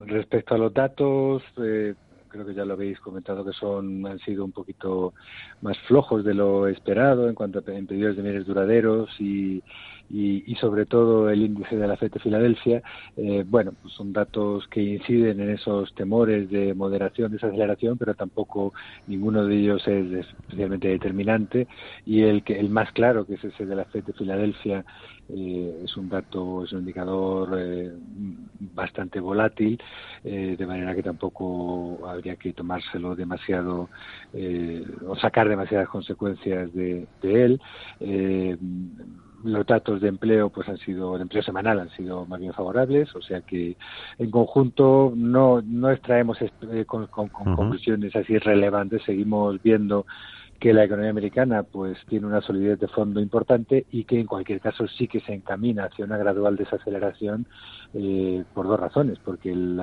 Respecto a los datos, eh, creo que ya lo habéis comentado que son han sido un poquito más flojos de lo esperado en cuanto a pedidos de bienes duraderos y, y, sobre todo el índice de la FED de Filadelfia, eh, bueno, pues son datos que inciden en esos temores de moderación, desaceleración, pero tampoco ninguno de ellos es especialmente determinante. Y el que el más claro, que es ese de la FED de Filadelfia, eh, es un dato, es un indicador eh, bastante volátil, eh, de manera que tampoco habría que tomárselo demasiado o sacar demasiadas consecuencias de, de él. Los datos de empleo pues han sido de empleo semanal han sido más bien favorables o sea que en conjunto no no extraemos con, conclusiones así relevantes. Seguimos viendo que la economía americana pues tiene una solidez de fondo importante y que en cualquier caso sí que se encamina hacia una gradual desaceleración eh, por dos razones porque el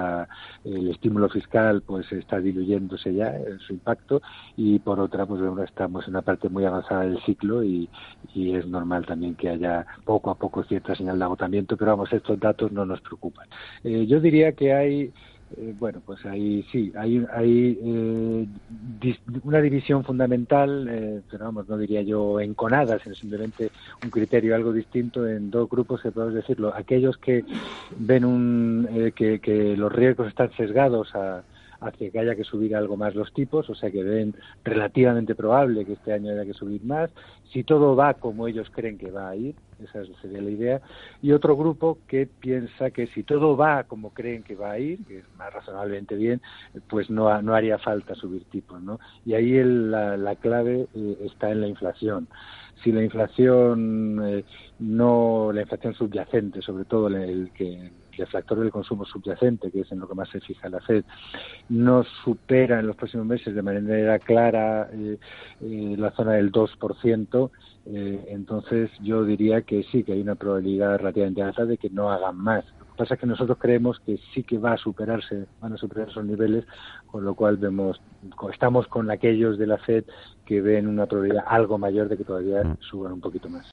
estímulo fiscal pues está diluyéndose ya en su impacto y por otra pues estamos en una parte muy avanzada del ciclo y, es normal también que haya poco a poco cierta señal de agotamiento pero vamos estos datos no nos preocupan. Eh, yo diría que hay eh, bueno, pues ahí sí, hay, hay eh, una división fundamental, eh, pero vamos, no diría yo enconada, sino simplemente un criterio algo distinto en dos grupos que podemos decirlo. Aquellos que ven un, que, que los riesgos están sesgados a, hacia que haya que subir algo más los tipos, o sea que ven relativamente probable que este año haya que subir más, si todo va como ellos creen que va a ir, esa sería la idea, y otro grupo que piensa que si todo va como creen que va a ir, que es más razonablemente bien, pues no, no haría falta subir tipos, ¿no? Y ahí la, la, clave eh, está en la inflación si la inflación eh, no la inflación subyacente sobre todo el que el factor del consumo subyacente, que es en lo que más se fija la FED, no supera en los próximos meses de manera clara eh, la zona del 2%, eh, entonces yo diría que sí, que hay una probabilidad relativamente alta de que no hagan más. Lo que pasa es que nosotros creemos que sí que va a superarse, van a superar esos niveles, con lo cual vemos, estamos con aquellos de la FED que ven una probabilidad algo mayor de que todavía mm. suban un poquito más.